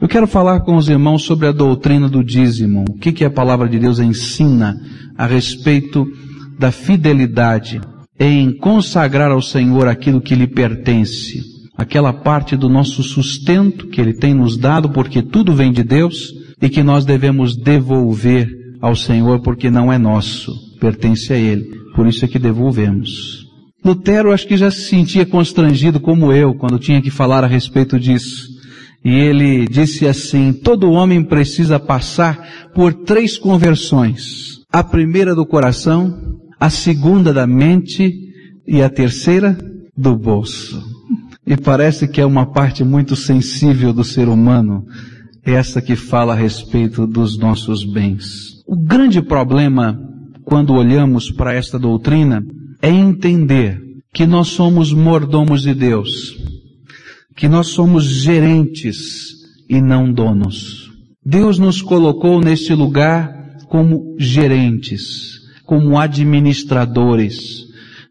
Eu quero falar com os irmãos sobre a doutrina do dízimo. O que, que a palavra de Deus ensina a respeito da fidelidade em consagrar ao Senhor aquilo que lhe pertence. Aquela parte do nosso sustento que Ele tem nos dado, porque tudo vem de Deus, e que nós devemos devolver ao Senhor, porque não é nosso, pertence a Ele. Por isso é que devolvemos. Lutero acho que já se sentia constrangido como eu, quando tinha que falar a respeito disso. E ele disse assim, todo homem precisa passar por três conversões. A primeira do coração, a segunda da mente e a terceira do bolso. E parece que é uma parte muito sensível do ser humano, essa que fala a respeito dos nossos bens. O grande problema quando olhamos para esta doutrina é entender que nós somos mordomos de Deus, que nós somos gerentes e não donos. Deus nos colocou neste lugar como gerentes, como administradores,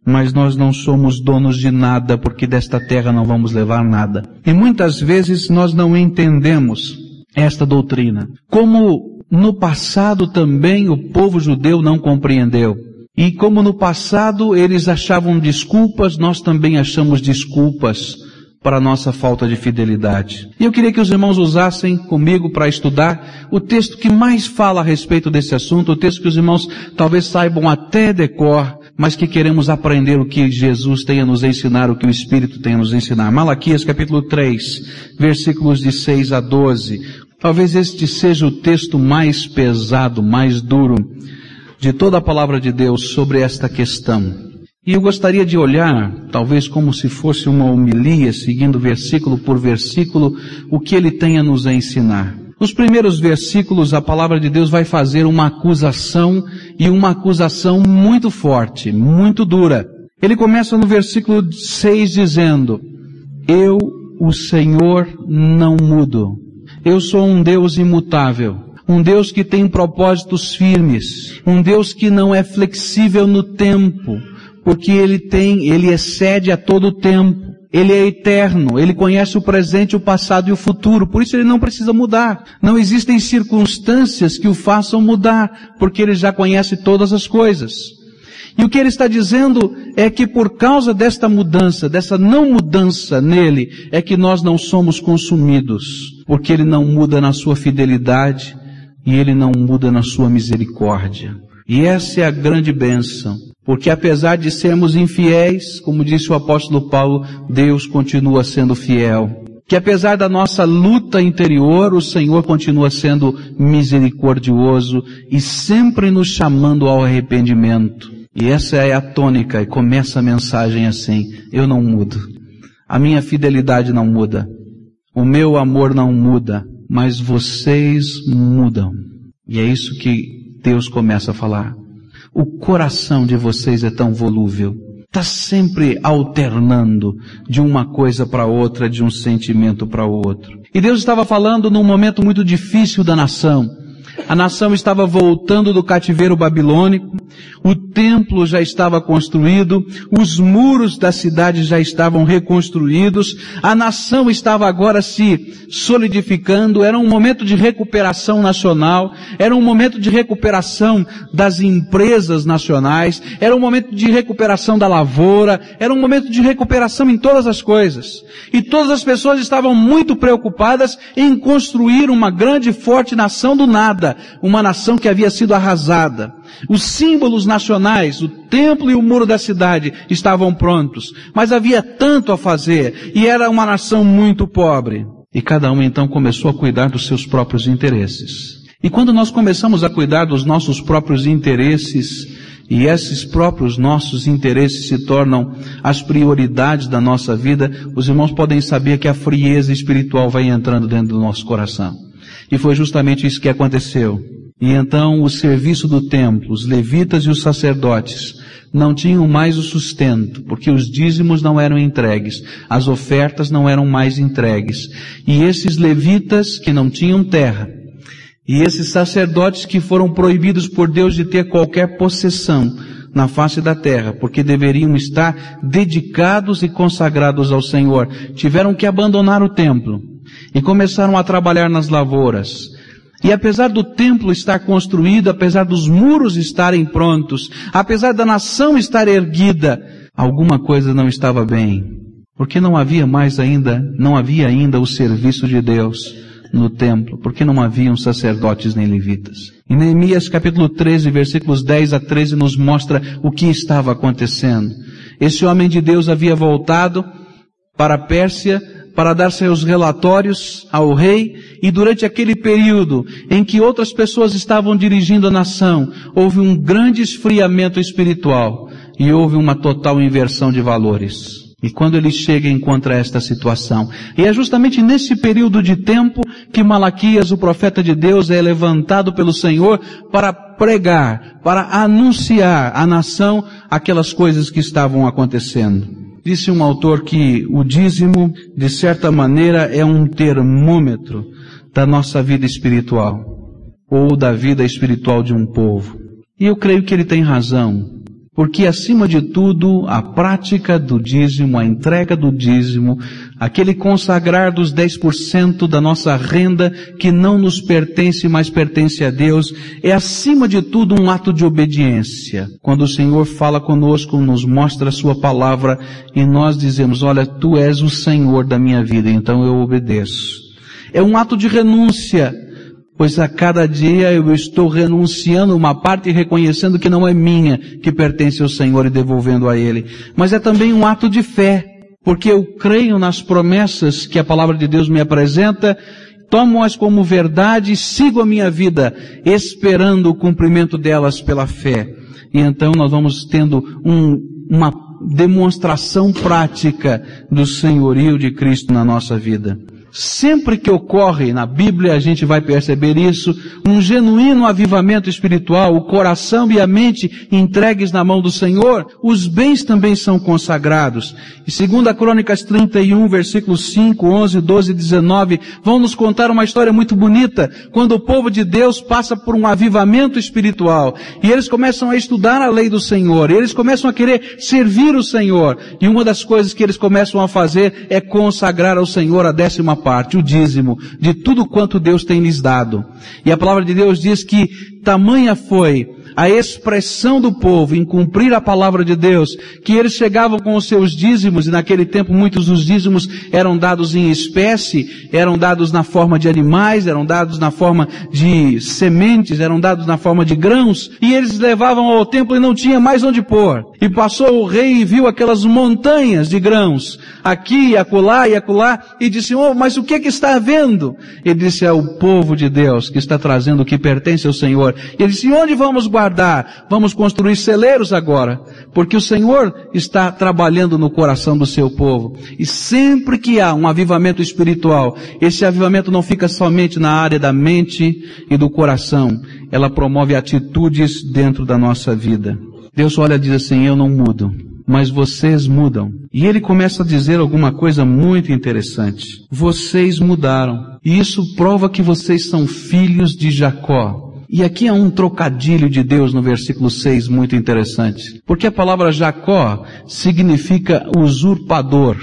mas nós não somos donos de nada porque desta terra não vamos levar nada. E muitas vezes nós não entendemos esta doutrina. Como no passado também o povo judeu não compreendeu. E como no passado eles achavam desculpas, nós também achamos desculpas para a nossa falta de fidelidade. E eu queria que os irmãos usassem comigo para estudar o texto que mais fala a respeito desse assunto, o texto que os irmãos talvez saibam até decor, mas que queremos aprender o que Jesus tem a nos ensinar, o que o Espírito tem a nos ensinar. Malaquias capítulo 3, versículos de 6 a 12. Talvez este seja o texto mais pesado, mais duro de toda a palavra de Deus sobre esta questão. E eu gostaria de olhar, talvez como se fosse uma homilia, seguindo versículo por versículo, o que ele tem a nos ensinar. Nos primeiros versículos, a palavra de Deus vai fazer uma acusação e uma acusação muito forte, muito dura. Ele começa no versículo 6 dizendo, Eu, o Senhor, não mudo. Eu sou um Deus imutável. Um Deus que tem propósitos firmes. Um Deus que não é flexível no tempo porque ele tem, ele excede a todo tempo. Ele é eterno, ele conhece o presente, o passado e o futuro, por isso ele não precisa mudar. Não existem circunstâncias que o façam mudar, porque ele já conhece todas as coisas. E o que ele está dizendo é que por causa desta mudança, dessa não mudança nele, é que nós não somos consumidos, porque ele não muda na sua fidelidade e ele não muda na sua misericórdia. E essa é a grande bênção. Porque apesar de sermos infiéis, como disse o apóstolo Paulo, Deus continua sendo fiel. Que apesar da nossa luta interior, o Senhor continua sendo misericordioso e sempre nos chamando ao arrependimento. E essa é a tônica, e começa a mensagem assim, eu não mudo. A minha fidelidade não muda. O meu amor não muda, mas vocês mudam. E é isso que Deus começa a falar. O coração de vocês é tão volúvel. Está sempre alternando de uma coisa para outra, de um sentimento para outro. E Deus estava falando num momento muito difícil da nação. A nação estava voltando do cativeiro babilônico, o templo já estava construído, os muros da cidade já estavam reconstruídos, a nação estava agora se solidificando, era um momento de recuperação nacional, era um momento de recuperação das empresas nacionais, era um momento de recuperação da lavoura, era um momento de recuperação em todas as coisas. E todas as pessoas estavam muito preocupadas em construir uma grande e forte nação do nada, uma nação que havia sido arrasada. Os símbolos nacionais, o templo e o muro da cidade estavam prontos, mas havia tanto a fazer e era uma nação muito pobre. E cada um então começou a cuidar dos seus próprios interesses. E quando nós começamos a cuidar dos nossos próprios interesses, e esses próprios nossos interesses se tornam as prioridades da nossa vida, os irmãos podem saber que a frieza espiritual vai entrando dentro do nosso coração. E foi justamente isso que aconteceu. E então o serviço do templo, os levitas e os sacerdotes, não tinham mais o sustento, porque os dízimos não eram entregues, as ofertas não eram mais entregues. E esses levitas que não tinham terra, e esses sacerdotes que foram proibidos por Deus de ter qualquer possessão na face da terra, porque deveriam estar dedicados e consagrados ao Senhor, tiveram que abandonar o templo e começaram a trabalhar nas lavouras. E apesar do templo estar construído, apesar dos muros estarem prontos, apesar da nação estar erguida, alguma coisa não estava bem. Porque não havia mais ainda, não havia ainda o serviço de Deus no templo, porque não haviam sacerdotes nem levitas. Em Neemias capítulo 13, versículos 10 a 13 nos mostra o que estava acontecendo. Esse homem de Deus havia voltado para a Pérsia para dar seus relatórios ao rei e durante aquele período em que outras pessoas estavam dirigindo a nação, houve um grande esfriamento espiritual e houve uma total inversão de valores. E quando ele chega encontra esta situação. E é justamente nesse período de tempo que Malaquias, o profeta de Deus, é levantado pelo Senhor para pregar, para anunciar à nação aquelas coisas que estavam acontecendo. Disse um autor que o dízimo, de certa maneira, é um termômetro da nossa vida espiritual, ou da vida espiritual de um povo. E eu creio que ele tem razão, porque acima de tudo, a prática do dízimo, a entrega do dízimo, aquele consagrar dos 10% da nossa renda que não nos pertence, mas pertence a Deus, é acima de tudo um ato de obediência. Quando o Senhor fala conosco, nos mostra a sua palavra e nós dizemos, olha, tu és o Senhor da minha vida, então eu obedeço. É um ato de renúncia, pois a cada dia eu estou renunciando uma parte e reconhecendo que não é minha, que pertence ao Senhor e devolvendo a Ele. Mas é também um ato de fé, porque eu creio nas promessas que a palavra de Deus me apresenta, tomo-as como verdade e sigo a minha vida, esperando o cumprimento delas pela fé. E então nós vamos tendo um, uma demonstração prática do senhorio de Cristo na nossa vida. Sempre que ocorre na Bíblia, a gente vai perceber isso, um genuíno avivamento espiritual, o coração e a mente entregues na mão do Senhor, os bens também são consagrados. E segundo a Crônicas 31, versículos 5, 11, 12 e 19, vão nos contar uma história muito bonita, quando o povo de Deus passa por um avivamento espiritual, e eles começam a estudar a lei do Senhor, e eles começam a querer servir o Senhor, e uma das coisas que eles começam a fazer é consagrar ao Senhor a décima parte, o dízimo, de tudo quanto Deus tem lhes dado. E a palavra de Deus diz que tamanha foi a expressão do povo em cumprir a palavra de Deus, que eles chegavam com os seus dízimos, e naquele tempo muitos dos dízimos eram dados em espécie, eram dados na forma de animais, eram dados na forma de sementes, eram dados na forma de grãos, e eles levavam ao templo e não tinha mais onde pôr. E passou o rei e viu aquelas montanhas de grãos, aqui, acolá e acolá, e disse, oh, mas o que é que está havendo? Ele disse, é o povo de Deus que está trazendo o que pertence ao Senhor. E ele disse, onde vamos guardar? Vamos construir celeiros agora, porque o Senhor está trabalhando no coração do seu povo. E sempre que há um avivamento espiritual, esse avivamento não fica somente na área da mente e do coração, ela promove atitudes dentro da nossa vida. Deus olha e diz assim, eu não mudo, mas vocês mudam. E ele começa a dizer alguma coisa muito interessante. Vocês mudaram. E isso prova que vocês são filhos de Jacó. E aqui há um trocadilho de Deus no versículo 6 muito interessante. Porque a palavra Jacó significa usurpador.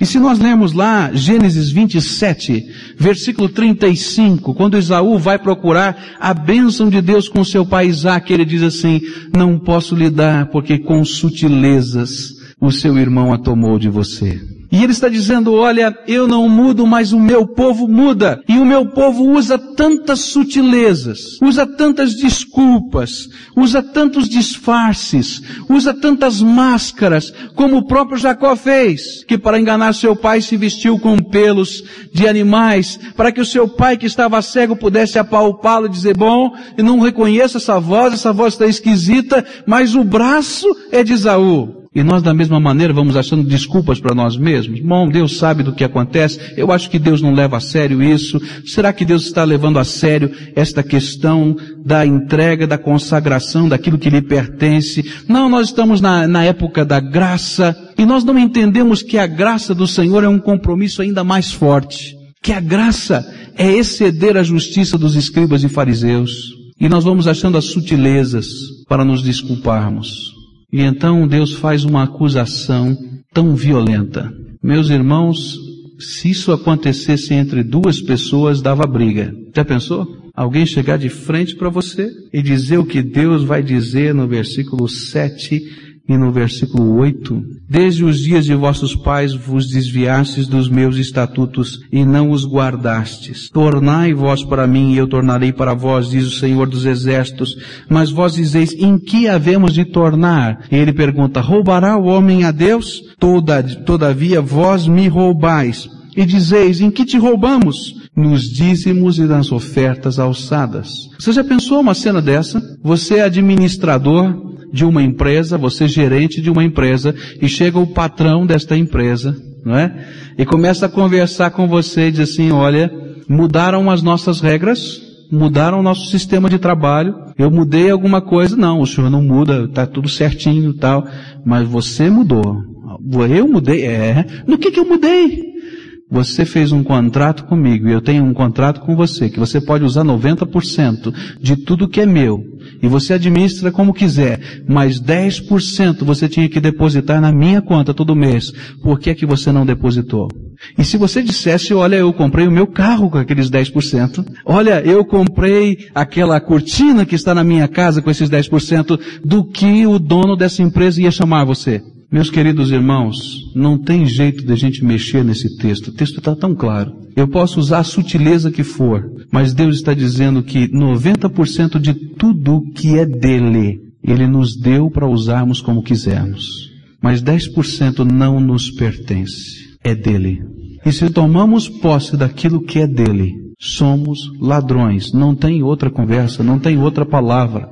E se nós lermos lá Gênesis 27, versículo 35, quando Esaú vai procurar a bênção de Deus com seu pai Isaac, ele diz assim, não posso lhe dar porque com sutilezas o seu irmão a tomou de você. E ele está dizendo, olha, eu não mudo, mas o meu povo muda. E o meu povo usa tantas sutilezas, usa tantas desculpas, usa tantos disfarces, usa tantas máscaras, como o próprio Jacó fez, que para enganar seu pai se vestiu com pelos de animais, para que o seu pai que estava cego pudesse apalpá-lo e dizer, bom, eu não reconheço essa voz, essa voz está esquisita, mas o braço é de Isaú. E nós da mesma maneira vamos achando desculpas para nós mesmos. Bom, Deus sabe do que acontece. Eu acho que Deus não leva a sério isso. Será que Deus está levando a sério esta questão da entrega, da consagração daquilo que lhe pertence? Não, nós estamos na, na época da graça e nós não entendemos que a graça do Senhor é um compromisso ainda mais forte. Que a graça é exceder a justiça dos escribas e fariseus. E nós vamos achando as sutilezas para nos desculparmos. E então Deus faz uma acusação tão violenta. Meus irmãos, Se isso acontecesse entre duas pessoas, dava briga. Já pensou? Alguém chegar de frente para você e dizer o que Deus vai dizer no versículo 7 e no versículo 8, desde os dias de vossos pais vos desviastes dos meus estatutos e não os guardastes. Tornai vós para mim e eu tornarei para vós, diz o Senhor dos exércitos. Mas vós dizeis, em que havemos de tornar? E ele pergunta, roubará o homem a Deus? Toda, todavia vós me roubais. E dizeis, em que te roubamos? Nos dízimos e nas ofertas alçadas. Você já pensou uma cena dessa? Você é administrador, de uma empresa, você é gerente de uma empresa, e chega o patrão desta empresa, não é? E começa a conversar com você e diz assim, olha, mudaram as nossas regras, mudaram o nosso sistema de trabalho, eu mudei alguma coisa, não, o senhor não muda, está tudo certinho tal, mas você mudou. Eu mudei, é, no que que eu mudei? Você fez um contrato comigo e eu tenho um contrato com você, que você pode usar 90% de tudo que é meu. E você administra como quiser, mas 10% você tinha que depositar na minha conta todo mês. Por que é que você não depositou? E se você dissesse, olha, eu comprei o meu carro com aqueles 10%, olha, eu comprei aquela cortina que está na minha casa com esses 10%, do que o dono dessa empresa ia chamar você? Meus queridos irmãos, não tem jeito de a gente mexer nesse texto. O texto está tão claro. Eu posso usar a sutileza que for, mas Deus está dizendo que 90% de tudo que é dele, Ele nos deu para usarmos como quisermos. Mas 10% não nos pertence. É dele. E se tomamos posse daquilo que é dele, somos ladrões. Não tem outra conversa, não tem outra palavra.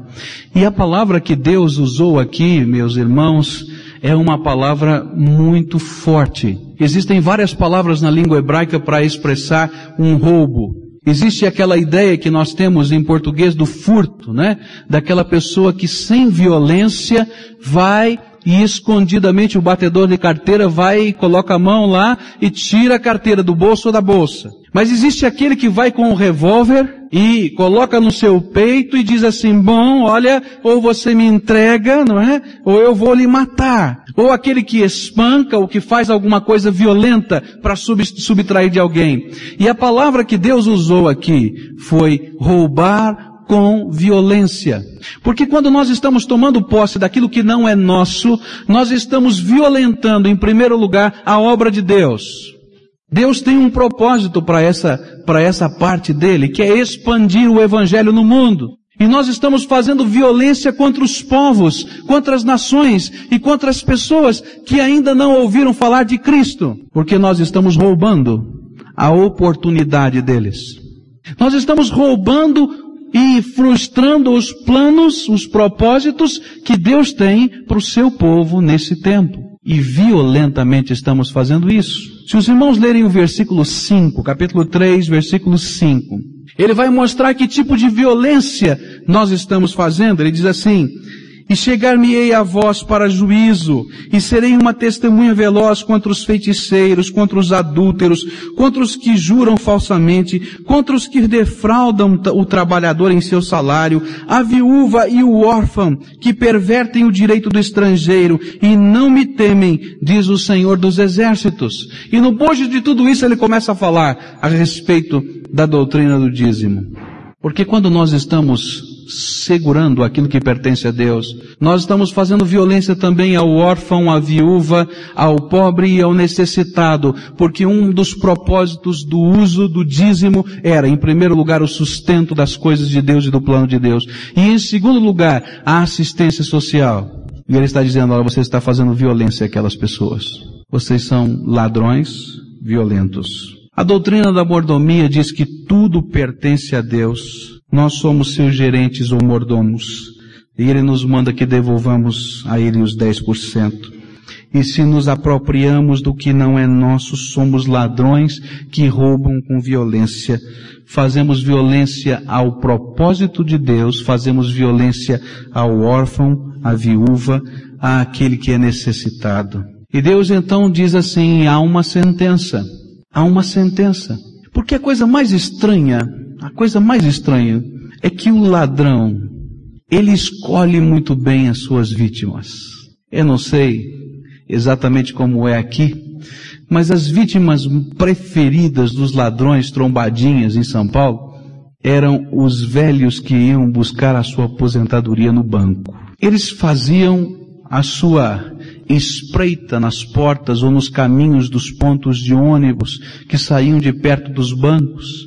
E a palavra que Deus usou aqui, meus irmãos, é uma palavra muito forte. Existem várias palavras na língua hebraica para expressar um roubo. Existe aquela ideia que nós temos em português do furto, né? Daquela pessoa que sem violência vai e escondidamente o batedor de carteira vai e coloca a mão lá e tira a carteira do bolso ou da bolsa. Mas existe aquele que vai com o revólver e coloca no seu peito e diz assim, bom, olha, ou você me entrega, não é? Ou eu vou lhe matar. Ou aquele que espanca ou que faz alguma coisa violenta para subtrair de alguém. E a palavra que Deus usou aqui foi roubar com violência. Porque quando nós estamos tomando posse daquilo que não é nosso, nós estamos violentando, em primeiro lugar, a obra de Deus. Deus tem um propósito para essa, para essa parte dele, que é expandir o evangelho no mundo. E nós estamos fazendo violência contra os povos, contra as nações e contra as pessoas que ainda não ouviram falar de Cristo, porque nós estamos roubando a oportunidade deles. Nós estamos roubando e frustrando os planos, os propósitos que Deus tem para o seu povo nesse tempo. E violentamente estamos fazendo isso. Se os irmãos lerem o versículo 5, capítulo 3, versículo 5, ele vai mostrar que tipo de violência nós estamos fazendo. Ele diz assim, e chegar-me-ei a vós para juízo, e serei uma testemunha veloz contra os feiticeiros, contra os adúlteros, contra os que juram falsamente, contra os que defraudam o trabalhador em seu salário, a viúva e o órfão, que pervertem o direito do estrangeiro, e não me temem, diz o Senhor dos Exércitos. E no bojo de tudo isso ele começa a falar a respeito da doutrina do dízimo. Porque quando nós estamos segurando aquilo que pertence a Deus. Nós estamos fazendo violência também ao órfão, à viúva, ao pobre e ao necessitado, porque um dos propósitos do uso do dízimo era, em primeiro lugar, o sustento das coisas de Deus e do plano de Deus. E em segundo lugar, a assistência social. E ele está dizendo, olha, você está fazendo violência àquelas pessoas. Vocês são ladrões violentos. A doutrina da mordomia diz que tudo pertence a Deus nós somos seus gerentes ou mordomos. E ele nos manda que devolvamos a ele os 10%. E se nos apropriamos do que não é nosso, somos ladrões que roubam com violência. Fazemos violência ao propósito de Deus, fazemos violência ao órfão, à viúva, àquele que é necessitado. E Deus então diz assim, há uma sentença. Há uma sentença. Porque a coisa mais estranha a coisa mais estranha é que o ladrão, ele escolhe muito bem as suas vítimas. Eu não sei exatamente como é aqui, mas as vítimas preferidas dos ladrões trombadinhas em São Paulo eram os velhos que iam buscar a sua aposentadoria no banco. Eles faziam a sua espreita nas portas ou nos caminhos dos pontos de ônibus que saíam de perto dos bancos.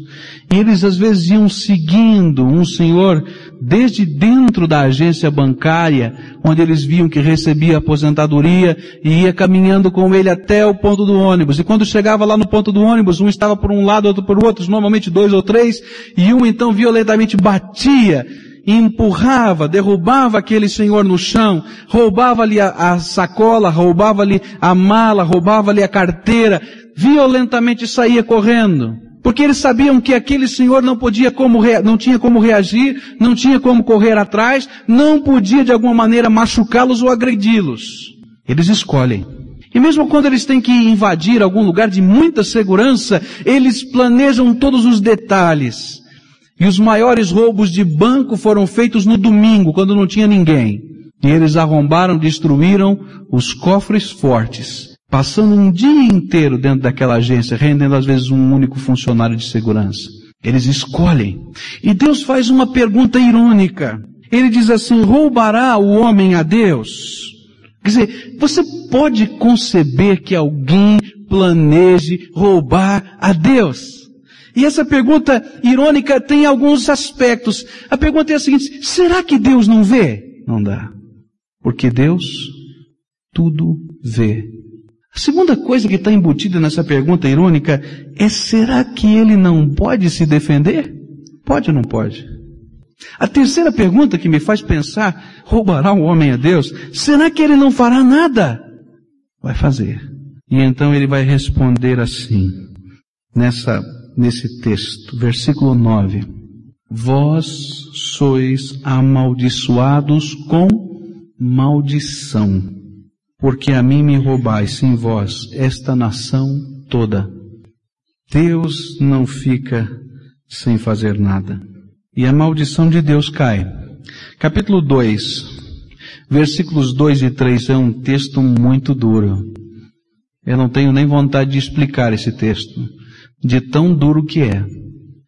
E eles às vezes iam seguindo um senhor desde dentro da agência bancária, onde eles viam que recebia aposentadoria e ia caminhando com ele até o ponto do ônibus. E quando chegava lá no ponto do ônibus, um estava por um lado, outro por outro, normalmente dois ou três, e um então violentamente batia empurrava, derrubava aquele senhor no chão, roubava-lhe a, a, sacola, roubava-lhe a mala, roubava-lhe a carteira, violentamente saía correndo. Porque eles sabiam que aquele senhor não podia como, não tinha como reagir, não tinha como correr atrás, não podia de alguma maneira machucá-los ou agredi-los. Eles escolhem. E mesmo quando eles têm que invadir algum lugar de muita segurança, eles planejam todos os detalhes. E os maiores roubos de banco foram feitos no domingo, quando não tinha ninguém. E eles arrombaram, destruíram os cofres fortes, passando um dia inteiro dentro daquela agência, rendendo às vezes um único funcionário de segurança. Eles escolhem. E Deus faz uma pergunta irônica. Ele diz assim, roubará o homem a Deus? Quer dizer, você pode conceber que alguém planeje roubar a Deus? E essa pergunta irônica tem alguns aspectos. A pergunta é a seguinte, será que Deus não vê? Não dá. Porque Deus tudo vê. A segunda coisa que está embutida nessa pergunta irônica é será que ele não pode se defender? Pode ou não pode? A terceira pergunta que me faz pensar, roubará o homem a Deus? Será que ele não fará nada? Vai fazer. E então ele vai responder assim, nessa nesse texto, versículo 9. Vós sois amaldiçoados com maldição, porque a mim me roubais, sim vós, esta nação toda. Deus não fica sem fazer nada. E a maldição de Deus cai. Capítulo 2, versículos 2 e 3 é um texto muito duro. Eu não tenho nem vontade de explicar esse texto de tão duro que é.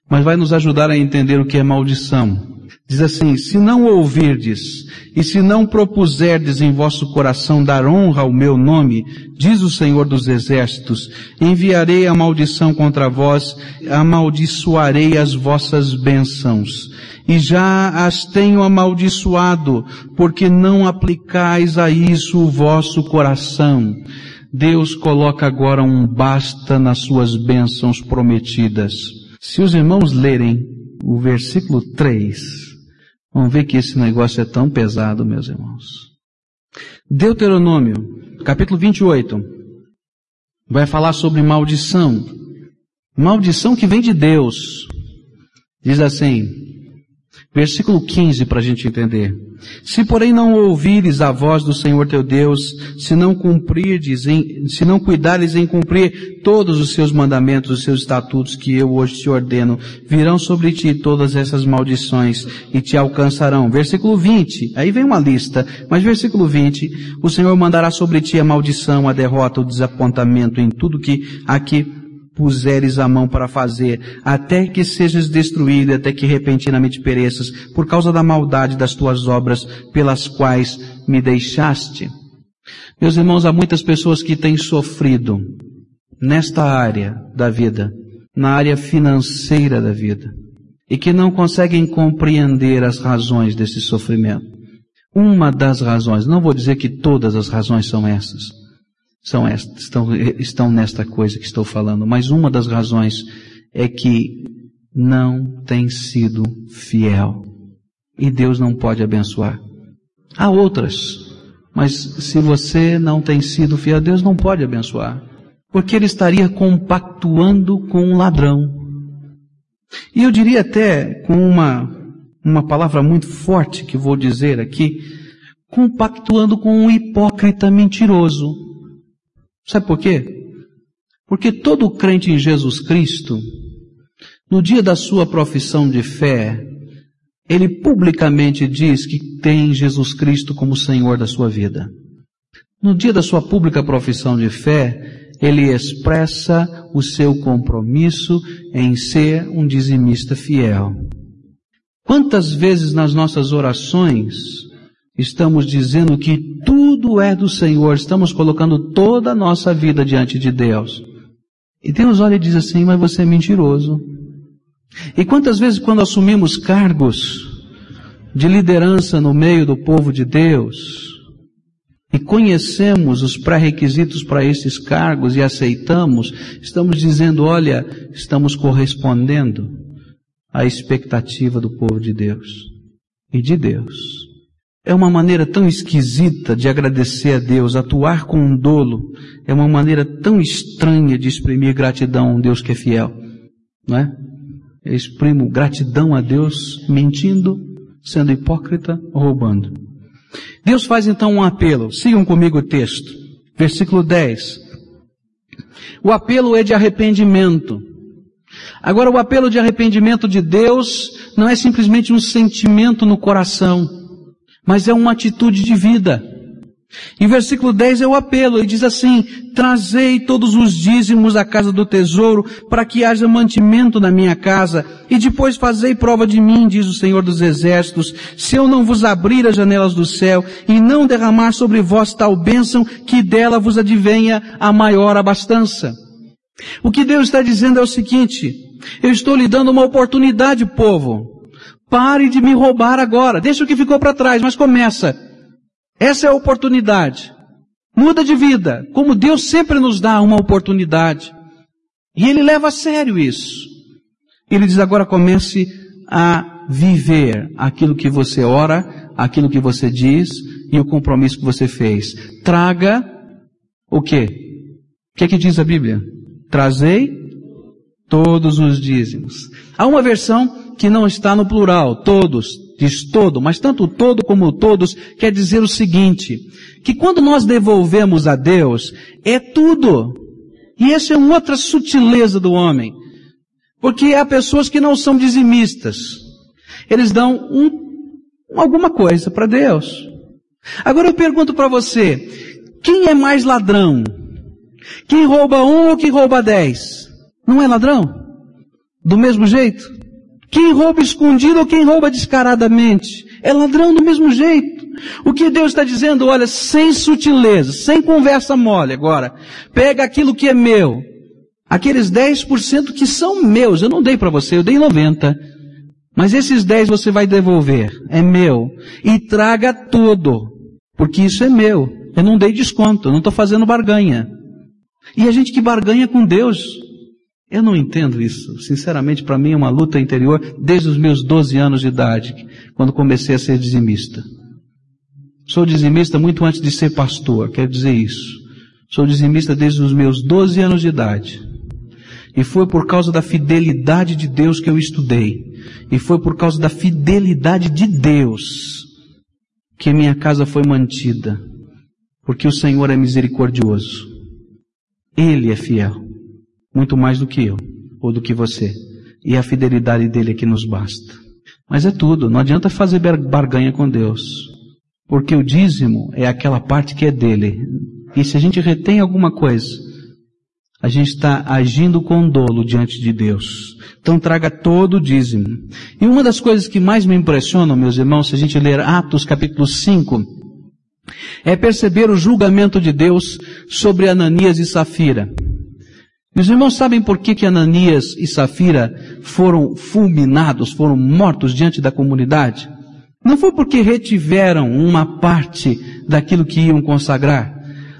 Mas vai nos ajudar a entender o que é maldição. Diz assim, se não ouvirdes e se não propuserdes em vosso coração dar honra ao meu nome, diz o Senhor dos Exércitos, enviarei a maldição contra vós, amaldiçoarei as vossas bênçãos. E já as tenho amaldiçoado, porque não aplicais a isso o vosso coração. Deus coloca agora um basta nas suas bênçãos prometidas. Se os irmãos lerem o versículo 3, vão ver que esse negócio é tão pesado, meus irmãos. Deuteronômio, capítulo 28, vai falar sobre maldição. Maldição que vem de Deus. Diz assim, versículo 15 para a gente entender. Se porém não ouvires a voz do Senhor teu Deus, se não cumprirdes, em, se não cuidares em cumprir todos os seus mandamentos, os seus estatutos que eu hoje te ordeno, virão sobre ti todas essas maldições e te alcançarão. Versículo 20, aí vem uma lista, mas versículo 20, o Senhor mandará sobre ti a maldição, a derrota, o desapontamento em tudo que aqui puseres a mão para fazer, até que sejas destruído, até que repentinamente pereças, por causa da maldade das tuas obras pelas quais me deixaste. Meus irmãos, há muitas pessoas que têm sofrido nesta área da vida, na área financeira da vida, e que não conseguem compreender as razões desse sofrimento. Uma das razões, não vou dizer que todas as razões são essas, são estão, estão nesta coisa que estou falando. Mas uma das razões é que não tem sido fiel. E Deus não pode abençoar. Há outras, mas se você não tem sido fiel, Deus não pode abençoar. Porque ele estaria compactuando com um ladrão. E eu diria até com uma, uma palavra muito forte que vou dizer aqui, compactuando com um hipócrita mentiroso. Sabe por quê? Porque todo crente em Jesus Cristo, no dia da sua profissão de fé, ele publicamente diz que tem Jesus Cristo como Senhor da sua vida. No dia da sua pública profissão de fé, ele expressa o seu compromisso em ser um dizimista fiel. Quantas vezes nas nossas orações estamos dizendo que tudo é do Senhor, estamos colocando toda a nossa vida diante de Deus. E Deus olha e diz assim, mas você é mentiroso. E quantas vezes quando assumimos cargos de liderança no meio do povo de Deus, e conhecemos os pré-requisitos para esses cargos e aceitamos, estamos dizendo, olha, estamos correspondendo à expectativa do povo de Deus e de Deus. É uma maneira tão esquisita de agradecer a Deus, atuar com um dolo, é uma maneira tão estranha de exprimir gratidão a um Deus que é fiel, não é? Eu exprimo gratidão a Deus mentindo, sendo hipócrita, roubando. Deus faz então um apelo. Sigam comigo o texto. Versículo 10. O apelo é de arrependimento. Agora, o apelo de arrependimento de Deus não é simplesmente um sentimento no coração, mas é uma atitude de vida. Em versículo 10 é o apelo, ele diz assim, trazei todos os dízimos à casa do tesouro, para que haja mantimento na minha casa, e depois fazei prova de mim, diz o Senhor dos Exércitos, se eu não vos abrir as janelas do céu, e não derramar sobre vós tal bênção, que dela vos advenha a maior abastança. O que Deus está dizendo é o seguinte, eu estou lhe dando uma oportunidade, povo. Pare de me roubar agora, deixa o que ficou para trás, mas começa. Essa é a oportunidade. Muda de vida, como Deus sempre nos dá uma oportunidade. E Ele leva a sério isso. Ele diz agora comece a viver aquilo que você ora, aquilo que você diz e o compromisso que você fez. Traga o quê? O que é que diz a Bíblia? Trazei todos os dízimos. Há uma versão que não está no plural, todos, diz todo, mas tanto todo como todos quer dizer o seguinte, que quando nós devolvemos a Deus, é tudo. E essa é uma outra sutileza do homem. Porque há pessoas que não são dizimistas. Eles dão um, alguma coisa para Deus. Agora eu pergunto para você, quem é mais ladrão? Quem rouba um ou quem rouba dez? Não é ladrão? Do mesmo jeito? Quem rouba escondido ou quem rouba descaradamente? É ladrão do mesmo jeito. O que Deus está dizendo, olha, sem sutileza, sem conversa mole agora. Pega aquilo que é meu. Aqueles 10% que são meus, eu não dei para você, eu dei 90. Mas esses 10 você vai devolver, é meu. E traga tudo, porque isso é meu. Eu não dei desconto, eu não estou fazendo barganha. E a gente que barganha com Deus, eu não entendo isso. Sinceramente, para mim é uma luta interior desde os meus 12 anos de idade, quando comecei a ser dizimista. Sou dizimista muito antes de ser pastor, quero dizer isso. Sou dizimista desde os meus 12 anos de idade. E foi por causa da fidelidade de Deus que eu estudei. E foi por causa da fidelidade de Deus que minha casa foi mantida. Porque o Senhor é misericordioso. Ele é fiel muito mais do que eu ou do que você. E a fidelidade dele é que nos basta. Mas é tudo, não adianta fazer barganha com Deus. Porque o dízimo é aquela parte que é dele. E se a gente retém alguma coisa, a gente está agindo com dolo diante de Deus. Então traga todo o dízimo. E uma das coisas que mais me impressionam, meus irmãos, se a gente ler Atos capítulo 5, é perceber o julgamento de Deus sobre Ananias e Safira. Meus irmãos sabem por que, que Ananias e Safira foram fulminados, foram mortos diante da comunidade? Não foi porque retiveram uma parte daquilo que iam consagrar,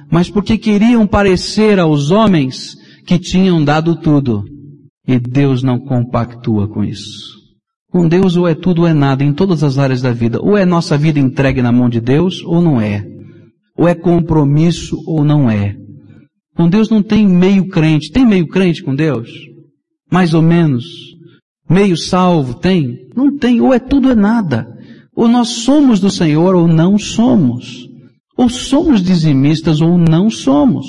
mas porque queriam parecer aos homens que tinham dado tudo. E Deus não compactua com isso. Com Deus ou é tudo ou é nada em todas as áreas da vida. Ou é nossa vida entregue na mão de Deus ou não é. Ou é compromisso ou não é. Com Deus não tem meio crente. Tem meio crente com Deus? Mais ou menos. Meio salvo? Tem? Não tem. Ou é tudo ou é nada. Ou nós somos do Senhor ou não somos. Ou somos dizimistas ou não somos.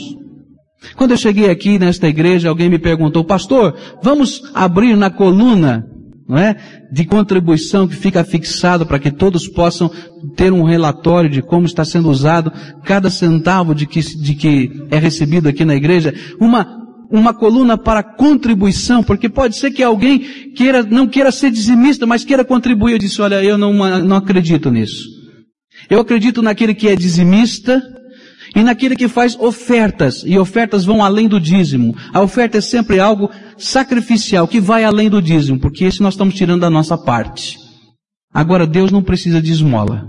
Quando eu cheguei aqui nesta igreja, alguém me perguntou, pastor, vamos abrir na coluna não é? De contribuição que fica fixado para que todos possam ter um relatório de como está sendo usado cada centavo de que, de que é recebido aqui na igreja. Uma, uma coluna para contribuição, porque pode ser que alguém queira, não queira ser dizimista, mas queira contribuir. Eu disse, olha, eu não, não acredito nisso. Eu acredito naquele que é dizimista, e naquele que faz ofertas, e ofertas vão além do dízimo. A oferta é sempre algo sacrificial, que vai além do dízimo, porque esse nós estamos tirando da nossa parte. Agora, Deus não precisa de esmola.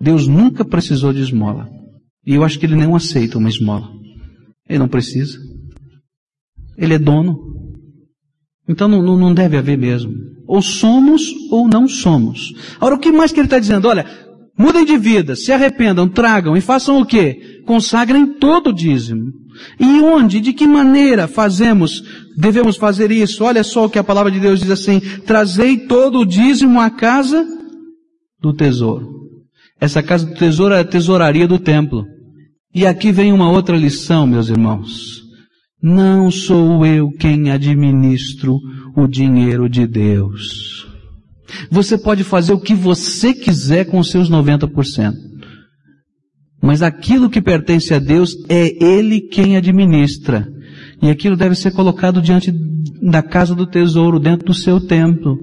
Deus nunca precisou de esmola. E eu acho que Ele não aceita uma esmola. Ele não precisa. Ele é dono. Então não, não deve haver mesmo. Ou somos ou não somos. Agora, o que mais que ele está dizendo? Olha, Mudem de vida, se arrependam, tragam e façam o quê? Consagrem todo o dízimo. E onde, de que maneira fazemos, devemos fazer isso? Olha só o que a palavra de Deus diz assim, trazei todo o dízimo à casa do tesouro. Essa casa do tesouro é a tesouraria do templo. E aqui vem uma outra lição, meus irmãos. Não sou eu quem administro o dinheiro de Deus. Você pode fazer o que você quiser com os seus 90%. Mas aquilo que pertence a Deus é Ele quem administra. E aquilo deve ser colocado diante da casa do tesouro, dentro do seu templo.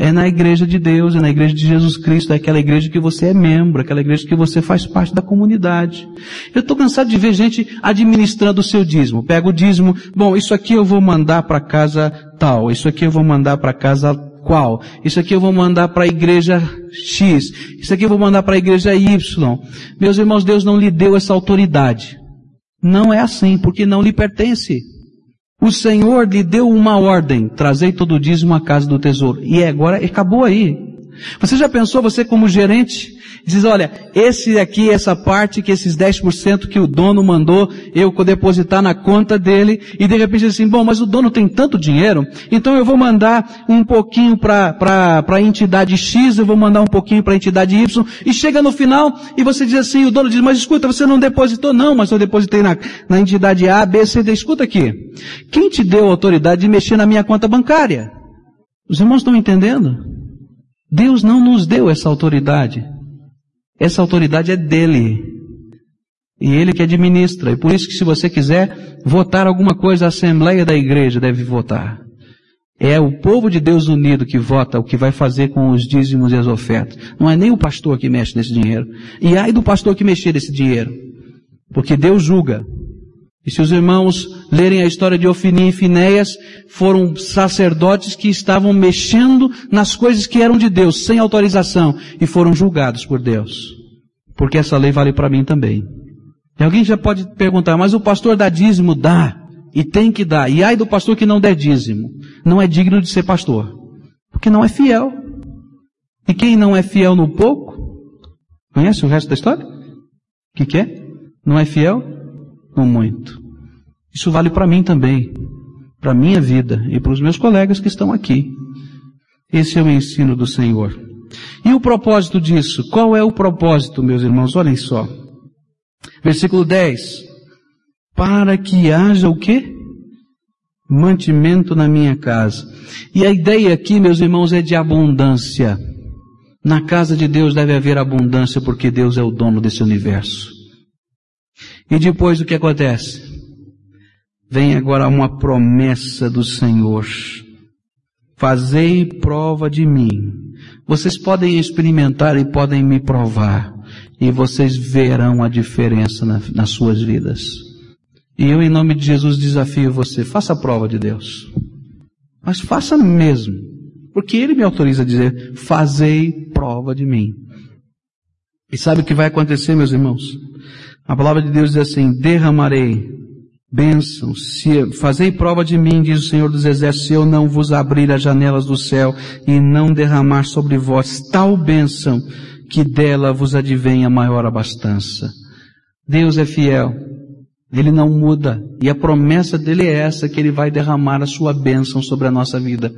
É na igreja de Deus, é na igreja de Jesus Cristo, é aquela igreja que você é membro, aquela igreja que você faz parte da comunidade. Eu estou cansado de ver gente administrando o seu dízimo. Pega o dízimo, bom, isso aqui eu vou mandar para casa tal, isso aqui eu vou mandar para casa qual? Isso aqui eu vou mandar para a igreja X. Isso aqui eu vou mandar para a igreja Y. Meus irmãos, Deus não lhe deu essa autoridade. Não é assim, porque não lhe pertence. O Senhor lhe deu uma ordem, trazei todo o dízimo à casa do tesouro. E agora acabou aí. Você já pensou, você como gerente, diz, olha, esse aqui, essa parte, que esses 10% que o dono mandou eu depositar na conta dele, e de repente assim, bom, mas o dono tem tanto dinheiro, então eu vou mandar um pouquinho para a entidade X, eu vou mandar um pouquinho para a entidade Y, e chega no final, e você diz assim, o dono diz, mas escuta, você não depositou? Não, mas eu depositei na, na entidade A, B, C, D, escuta aqui. Quem te deu autoridade de mexer na minha conta bancária? Os irmãos estão entendendo? Deus não nos deu essa autoridade. Essa autoridade é dele. E ele que administra. E por isso que se você quiser votar alguma coisa, a Assembleia da Igreja deve votar. É o povo de Deus unido que vota o que vai fazer com os dízimos e as ofertas. Não é nem o pastor que mexe nesse dinheiro. E ai do pastor que mexer nesse dinheiro. Porque Deus julga. E se os irmãos lerem a história de Ofini e Finéias, foram sacerdotes que estavam mexendo nas coisas que eram de Deus, sem autorização, e foram julgados por Deus. Porque essa lei vale para mim também. E alguém já pode perguntar, mas o pastor dá dízimo? Dá. E tem que dar. E ai do pastor que não der dízimo. Não é digno de ser pastor. Porque não é fiel. E quem não é fiel no pouco, conhece o resto da história? O que, que é? Não é fiel muito. Isso vale para mim também, para minha vida e para os meus colegas que estão aqui. Esse é o ensino do Senhor. E o propósito disso? Qual é o propósito, meus irmãos? Olhem só. Versículo 10. Para que haja o quê? Mantimento na minha casa. E a ideia aqui, meus irmãos, é de abundância. Na casa de Deus deve haver abundância porque Deus é o dono desse universo. E depois o que acontece? Vem agora uma promessa do Senhor. Fazei prova de mim. Vocês podem experimentar e podem me provar. E vocês verão a diferença na, nas suas vidas. E eu, em nome de Jesus, desafio você, faça a prova de Deus. Mas faça mesmo. Porque Ele me autoriza a dizer, fazei prova de mim. E sabe o que vai acontecer, meus irmãos? A palavra de Deus diz assim, derramarei bênção, se fazei prova de mim, diz o Senhor dos Exércitos, se eu não vos abrir as janelas do céu e não derramar sobre vós tal bênção que dela vos advenha maior abastança. Deus é fiel. Ele não muda. E a promessa dele é essa, que ele vai derramar a sua bênção sobre a nossa vida.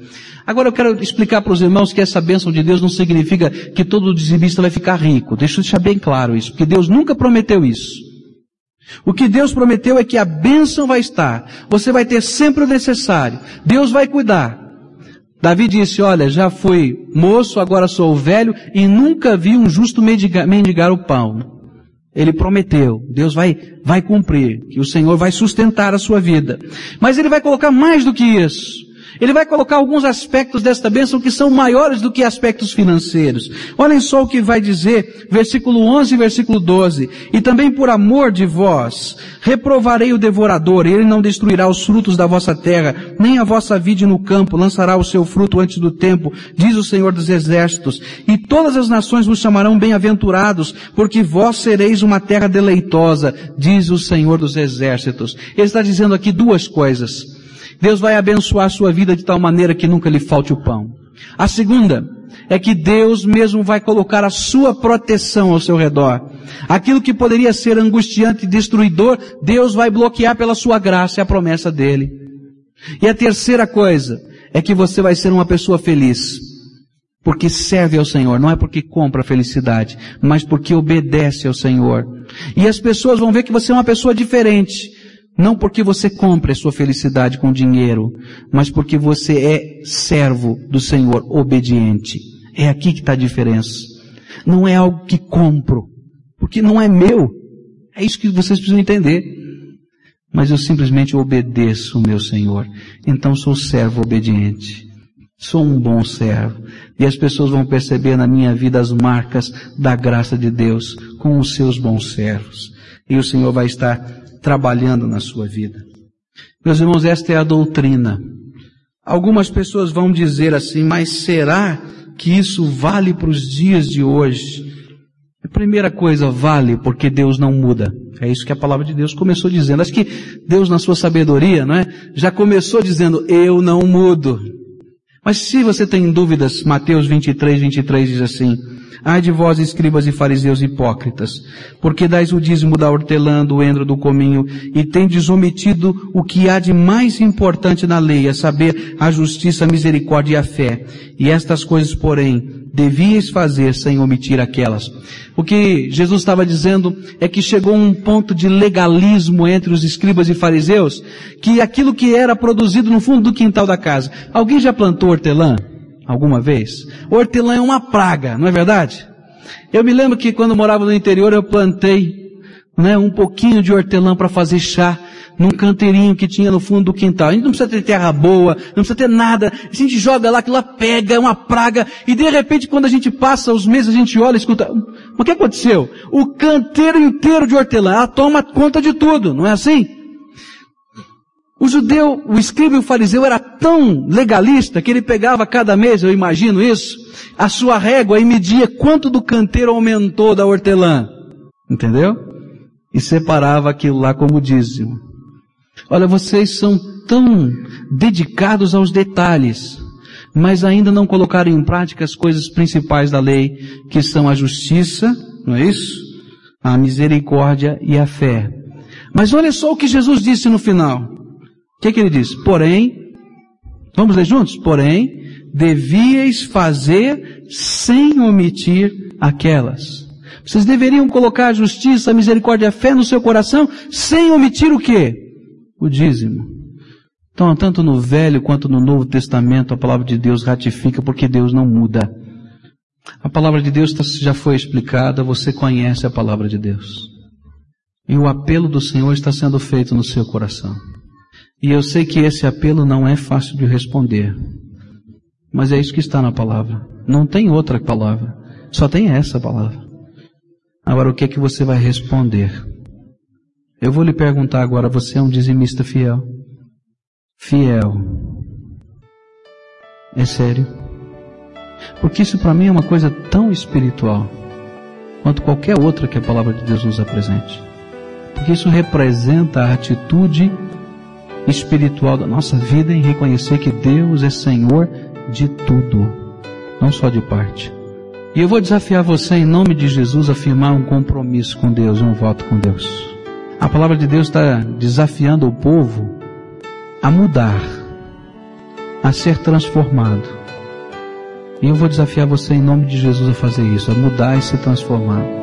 Agora eu quero explicar para os irmãos que essa bênção de Deus não significa que todo dizimista vai ficar rico. Deixa eu deixar bem claro isso, porque Deus nunca prometeu isso. O que Deus prometeu é que a bênção vai estar. Você vai ter sempre o necessário. Deus vai cuidar. Davi disse, olha, já fui moço, agora sou velho e nunca vi um justo mendigar, mendigar o pão. Ele prometeu, Deus vai, vai cumprir, que o Senhor vai sustentar a sua vida. Mas Ele vai colocar mais do que isso. Ele vai colocar alguns aspectos desta bênção que são maiores do que aspectos financeiros. Olhem só o que vai dizer, versículo 11 e versículo 12. E também por amor de vós, reprovarei o devorador, e ele não destruirá os frutos da vossa terra, nem a vossa vide no campo, lançará o seu fruto antes do tempo, diz o Senhor dos Exércitos. E todas as nações vos chamarão bem-aventurados, porque vós sereis uma terra deleitosa, diz o Senhor dos Exércitos. Ele está dizendo aqui duas coisas. Deus vai abençoar a sua vida de tal maneira que nunca lhe falte o pão. A segunda é que Deus mesmo vai colocar a sua proteção ao seu redor. Aquilo que poderia ser angustiante e destruidor, Deus vai bloquear pela sua graça e a promessa dele. E a terceira coisa é que você vai ser uma pessoa feliz. Porque serve ao Senhor, não é porque compra a felicidade, mas porque obedece ao Senhor. E as pessoas vão ver que você é uma pessoa diferente. Não porque você compre a sua felicidade com dinheiro, mas porque você é servo do Senhor, obediente. É aqui que está a diferença. Não é algo que compro, porque não é meu. É isso que vocês precisam entender. Mas eu simplesmente obedeço o meu Senhor. Então sou servo obediente. Sou um bom servo. E as pessoas vão perceber na minha vida as marcas da graça de Deus com os seus bons servos. E o Senhor vai estar trabalhando na sua vida. Meus irmãos, esta é a doutrina. Algumas pessoas vão dizer assim, mas será que isso vale para os dias de hoje? A primeira coisa, vale porque Deus não muda. É isso que a palavra de Deus começou dizendo. Acho que Deus, na sua sabedoria, não é? Já começou dizendo, eu não mudo. Mas se você tem dúvidas, Mateus 23, 23 diz assim, Ai de vós, escribas e fariseus hipócritas, porque dais o dízimo da hortelã, do endro, do cominho, e tendes omitido o que há de mais importante na lei, a saber, a justiça, a misericórdia e a fé. E estas coisas, porém, devíeis fazer sem omitir aquelas. O que Jesus estava dizendo é que chegou um ponto de legalismo entre os escribas e fariseus, que aquilo que era produzido no fundo do quintal da casa. Alguém já plantou hortelã? Alguma vez? Hortelã é uma praga, não é verdade? Eu me lembro que quando morava no interior eu plantei né, um pouquinho de hortelã para fazer chá num canteirinho que tinha no fundo do quintal. A gente não precisa ter terra boa, não precisa ter nada. A gente joga lá, aquilo lá pega, é uma praga. E de repente, quando a gente passa os meses, a gente olha e escuta, o que aconteceu? O canteiro inteiro de hortelã, ela toma conta de tudo, não é assim? O judeu, o escriba e o fariseu era tão legalista que ele pegava cada mês, eu imagino isso, a sua régua e media quanto do canteiro aumentou da hortelã. Entendeu? E separava aquilo lá como dízimo. Olha, vocês são tão dedicados aos detalhes, mas ainda não colocaram em prática as coisas principais da lei, que são a justiça, não é isso? A misericórdia e a fé. Mas olha só o que Jesus disse no final. O que, que ele diz? Porém, vamos ler juntos? Porém, devíeis fazer sem omitir aquelas. Vocês deveriam colocar a justiça, a misericórdia e a fé no seu coração, sem omitir o quê? O dízimo. Então, tanto no Velho quanto no Novo Testamento, a palavra de Deus ratifica porque Deus não muda. A palavra de Deus tá, já foi explicada, você conhece a palavra de Deus. E o apelo do Senhor está sendo feito no seu coração. E eu sei que esse apelo não é fácil de responder. Mas é isso que está na palavra. Não tem outra palavra. Só tem essa palavra. Agora o que é que você vai responder? Eu vou lhe perguntar agora, você é um dizimista fiel? Fiel. É sério? Porque isso para mim é uma coisa tão espiritual quanto qualquer outra que a palavra de Deus nos apresente. Porque isso representa a atitude espiritual da nossa vida em reconhecer que Deus é Senhor de tudo, não só de parte. E eu vou desafiar você, em nome de Jesus, a firmar um compromisso com Deus, um voto com Deus. A palavra de Deus está desafiando o povo a mudar, a ser transformado. E eu vou desafiar você, em nome de Jesus, a fazer isso, a mudar e ser transformado.